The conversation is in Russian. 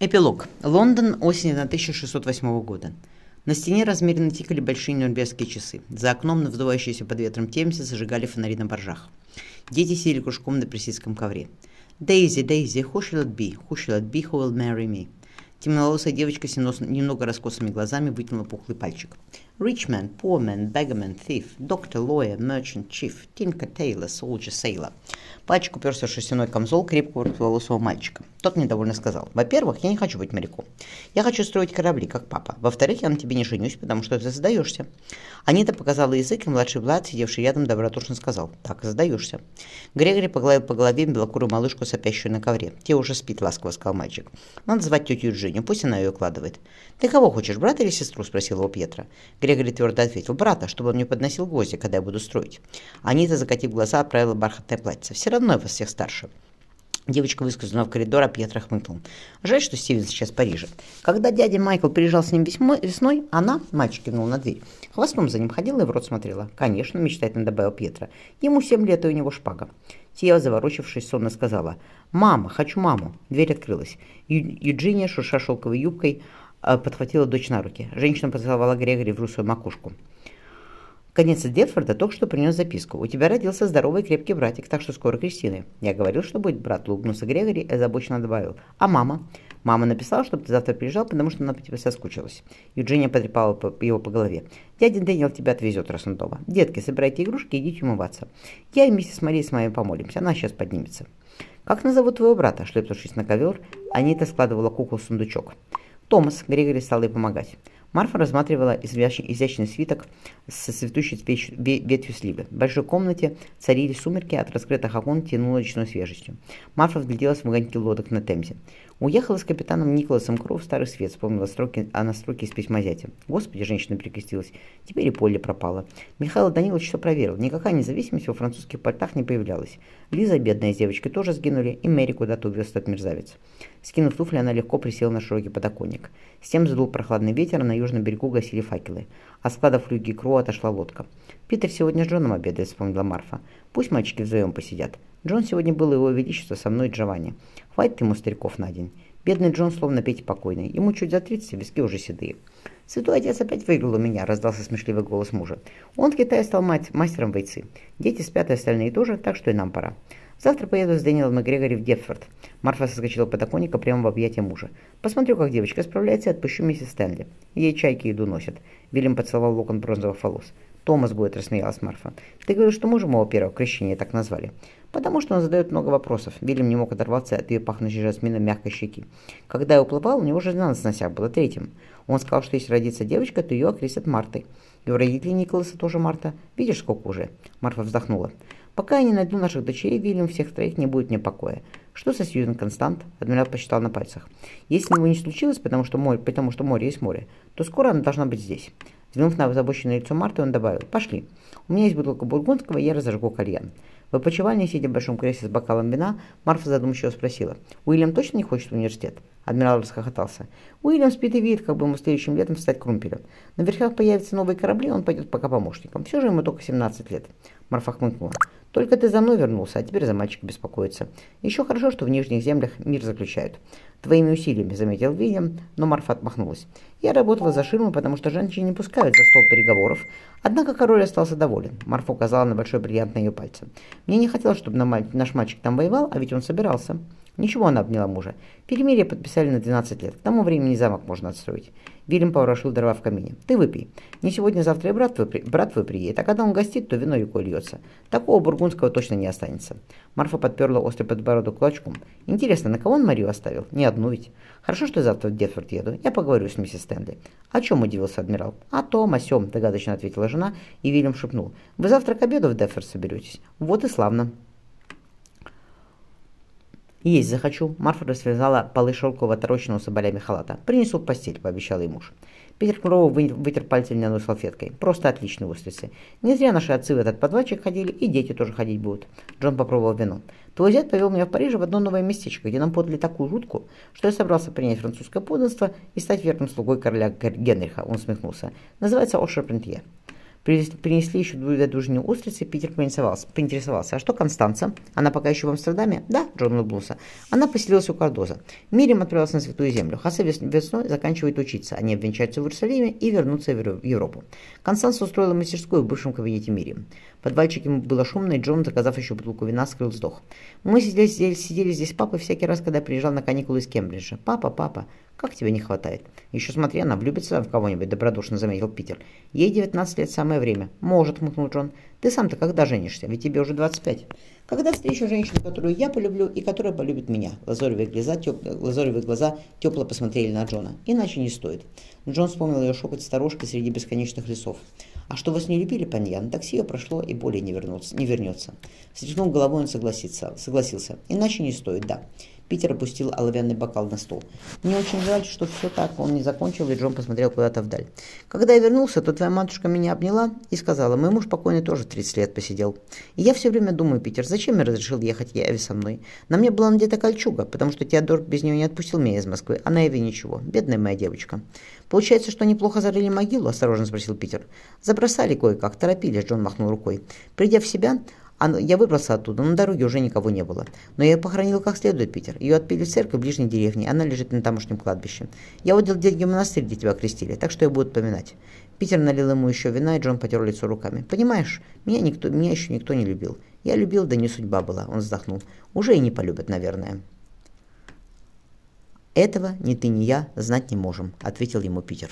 Эпилог. Лондон, осень 1608 года. На стене размеренно тикали большие нюрнбергские часы. За окном на вздувающейся под ветром темсе зажигали фонари на боржах. Дети сидели кружком на персидском ковре. «Дейзи, Дейзи, who shall it be? Who shall it be who will marry me?» Темноволосая девочка с немного раскосыми глазами вытянула пухлый пальчик. Rich man, poor man, beggarman, thief, doctor, lawyer, merchant, chief, tinker, tailor, soldier, sailor. Пальчик уперся в шерстяной камзол крепкого волосого мальчика. Тот недовольно сказал. Во-первых, я не хочу быть моряком. Я хочу строить корабли, как папа. Во-вторых, я на тебе не женюсь, потому что ты задаешься. Анита показала язык, и младший Влад, сидевший рядом, добродушно сказал. Так задаешься. Грегори погладил по голове белокурую малышку, сопящую на ковре. Те уже спит, ласково сказал мальчик. Надо звать тетю Женю, пусть она ее укладывает. Ты кого хочешь, брата или сестру? спросил его Петра. Грегори твердо ответил. Брата, чтобы он мне подносил гвозди, когда я буду строить. Анита, закатив глаза, отправила бархатное платье. Все равно я вас всех старше. Девочка выскользнула в коридор, а Пьетро хмыкнул. Жаль, что Стивен сейчас в Париже. Когда дядя Майкл приезжал с ним весной, она, мальчик кивнул на дверь, хвостом за ним ходила и в рот смотрела. Конечно, мечтательно добавил Пьетро. Ему семь лет, и у него шпага. Тия, заворочившись, сонно сказала. «Мама, хочу маму!» Дверь открылась. Ю Юджиния, шурша шелковой юбкой, подхватила дочь на руки. Женщина поцеловала Грегори в русую макушку. Конец Детфорда только что принес записку. У тебя родился здоровый крепкий братик, так что скоро крестины. Я говорил, что будет брат, улыбнулся Грегори и озабоченно добавил. А мама? Мама написала, чтобы ты завтра приезжал, потому что она по тебе соскучилась. Юджиния потрепала его по голове. Дядя Дэниел тебя отвезет, раз он дома. Детки, собирайте игрушки и идите умываться. Я и миссис Мария с вами помолимся, она сейчас поднимется. Как назовут твоего брата? Шлепнувшись на ковер, Анита складывала куклу в сундучок. Томас, Грегори стал ей помогать. Марфа рассматривала изящный свиток со цветущей ветвью сливы. В большой комнате царили сумерки, от раскрытых окон тянуло речной свежестью. Марфа взгляделась в огоньки лодок на Темзе. Уехала с капитаном Николасом Кроу в Старый Свет, вспомнила строки, она строки из письма зятя. Господи, женщина прикрестилась. Теперь и поле пропало. Михаил Данилович все проверил. Никакая независимость во французских портах не появлялась. Лиза, бедная девочка, тоже сгинули, и Мэри куда-то увез этот мерзавец. Скинув туфли, она легко присела на широкий подоконник. С тем задул прохладный ветер, а на южном берегу гасили факелы. От складов Люги Кру отошла лодка. «Питер сегодня с Джоном обедает», — вспомнила Марфа. «Пусть мальчики вдвоем посидят. Джон сегодня был его величество со мной Джованни. Хватит ему стариков на день. Бедный Джон словно петь покойный. Ему чуть за 30, виски уже седые. «Святой отец опять выиграл у меня», — раздался смешливый голос мужа. «Он в Китае стал мать, мастером бойцы. Дети спят, и остальные тоже, так что и нам пора. Завтра поеду с Дэниелом и Грегори в Депфорд». Марфа соскочила по подоконника прямо в объятия мужа. «Посмотрю, как девочка справляется, и отпущу миссис Стэнли. Ей чайки еду носят». Вильям поцеловал локон бронзовых волос. «Томас будет», — рассмеялась Марфа. «Ты говоришь, что мужа моего первого крещения так назвали?» «Потому что он задает много вопросов». Вильям не мог оторваться от ее пахнущей жасмином мягкой щеки. «Когда я уплывал, у него жена на сносях была третьим. Он сказал, что если родится девочка, то ее окрестят Мартой. И у родителей Николаса тоже Марта. Видишь, сколько уже?» Марфа вздохнула. «Пока я не найду наших дочерей, Вильям всех троих не будет мне покоя. Что со Сьюзен Констант?» Адмирал посчитал на пальцах. «Если него не случилось, потому что, море, потому что море есть море, то скоро она должна быть здесь». Взглянув на озабоченное лицо Марты, он добавил, «Пошли. У меня есть бутылка бургундского, я разожгу кальян». В опочивальне, сидя в большом кресле с бокалом вина, Марфа задумчиво спросила, «Уильям точно не хочет в университет?» Адмирал расхохотался. Уильям спит и видит, как бы ему следующим летом стать крумпелем. На верхах появятся новые корабли, он пойдет пока помощником. Все же ему только 17 лет. Марфа хмыкнула. Только ты за мной вернулся, а теперь за мальчика беспокоится. Еще хорошо, что в нижних землях мир заключают. Твоими усилиями, заметил Вильям, но Марфа отмахнулась. Я работала за ширму, потому что женщины не пускают за стол переговоров. Однако король остался доволен. Марфа указала на большой бриллиант на ее пальце. Мне не хотелось, чтобы наш мальчик там воевал, а ведь он собирался. Ничего, она обняла мужа. Перемирие подписали на 12 лет. К тому времени замок можно отстроить. Вильям поворошил дрова в камине. «Ты выпей. Не сегодня, завтра и брат твой, брат твой приедет, а когда он гостит, то вино рекой льется. Такого бургундского точно не останется». Марфа подперла острый подбородок кулачком. «Интересно, на кого он Марию оставил? Не одну ведь. Хорошо, что завтра в Детфорд еду. Я поговорю с миссис Стэнли». «О чем?» – удивился адмирал. «О том, о сём», – догадочно ответила жена, и Вильям шепнул. «Вы завтра к обеду в Детфорд соберетесь?» «Вот и славно». «Есть захочу». Марфа развязала полы шелкового отороченного соболями халата. «Принесу в постель», — пообещал ей муж. Питер Кроу вытер пальцы льняной салфеткой. «Просто отличные устрицы. Не зря наши отцы в этот подвальчик ходили, и дети тоже ходить будут». Джон попробовал вино. «Твой зять повел меня в Париже в одно новое местечко, где нам подали такую жутку, что я собрался принять французское подданство и стать верным слугой короля Генриха». Он смехнулся. «Называется Ошер Прентье». Принесли еще две дюжины устриц, и Питер поинтересовался, поинтересовался. «А что Констанца? Она пока еще в Амстердаме?» «Да», Джон улыбнулся. «Она поселилась у Кардоза. Мирим отправился на Святую Землю. Хасе весной заканчивает учиться. Они обвенчаются в Иерусалиме и вернутся в Европу. Констанца устроила мастерскую в бывшем кабинете Мирием. В подвальчике было шумно, и Джон, заказав еще бутылку вина, скрыл вздох. «Мы сидели, сидели, сидели здесь с папой всякий раз, когда приезжал на каникулы из Кембриджа. Папа, папа, как тебе не хватает? Еще смотри, она влюбится в кого-нибудь, добродушно заметил Питер. Ей 19 лет, самое время. Может, хмыкнул Джон. Ты сам-то когда женишься? Ведь тебе уже 25. Когда встречу женщину, которую я полюблю и которая полюбит меня. Лазоревые глаза, теп... Лазоревые глаза тепло посмотрели на Джона. Иначе не стоит. Джон вспомнил ее шепот старушки среди бесконечных лесов. А что вас не любили, Паньян, такси ее прошло и более не, вернется, не вернется. Встряхнув головой, он согласится, согласился. Иначе не стоит, да. Питер опустил оловянный бокал на стол. «Мне очень жаль, что все так». Он не закончил, и Джон посмотрел куда-то вдаль. «Когда я вернулся, то твоя матушка меня обняла и сказала, мой муж покойный тоже 30 лет посидел. И я все время думаю, Питер, зачем я разрешил ехать Еве со мной? На мне была надета кольчуга, потому что Теодор без нее не отпустил меня из Москвы, а на Еве ничего. Бедная моя девочка». «Получается, что неплохо зарыли могилу?» – осторожно спросил Питер. «Забросали кое-как, торопились», – Джон махнул рукой. Придя в себя, я выбрался оттуда, на дороге уже никого не было. Но я похоронил как следует, Питер. Ее отпили в церковь в ближней деревне, она лежит на тамошнем кладбище. Я отдал деньги в монастырь, где тебя крестили, так что я буду поминать. Питер налил ему еще вина, и Джон потер лицо руками. «Понимаешь, меня, никто, меня еще никто не любил. Я любил, да не судьба была», — он вздохнул. «Уже и не полюбят, наверное». «Этого ни ты, ни я знать не можем», — ответил ему Питер.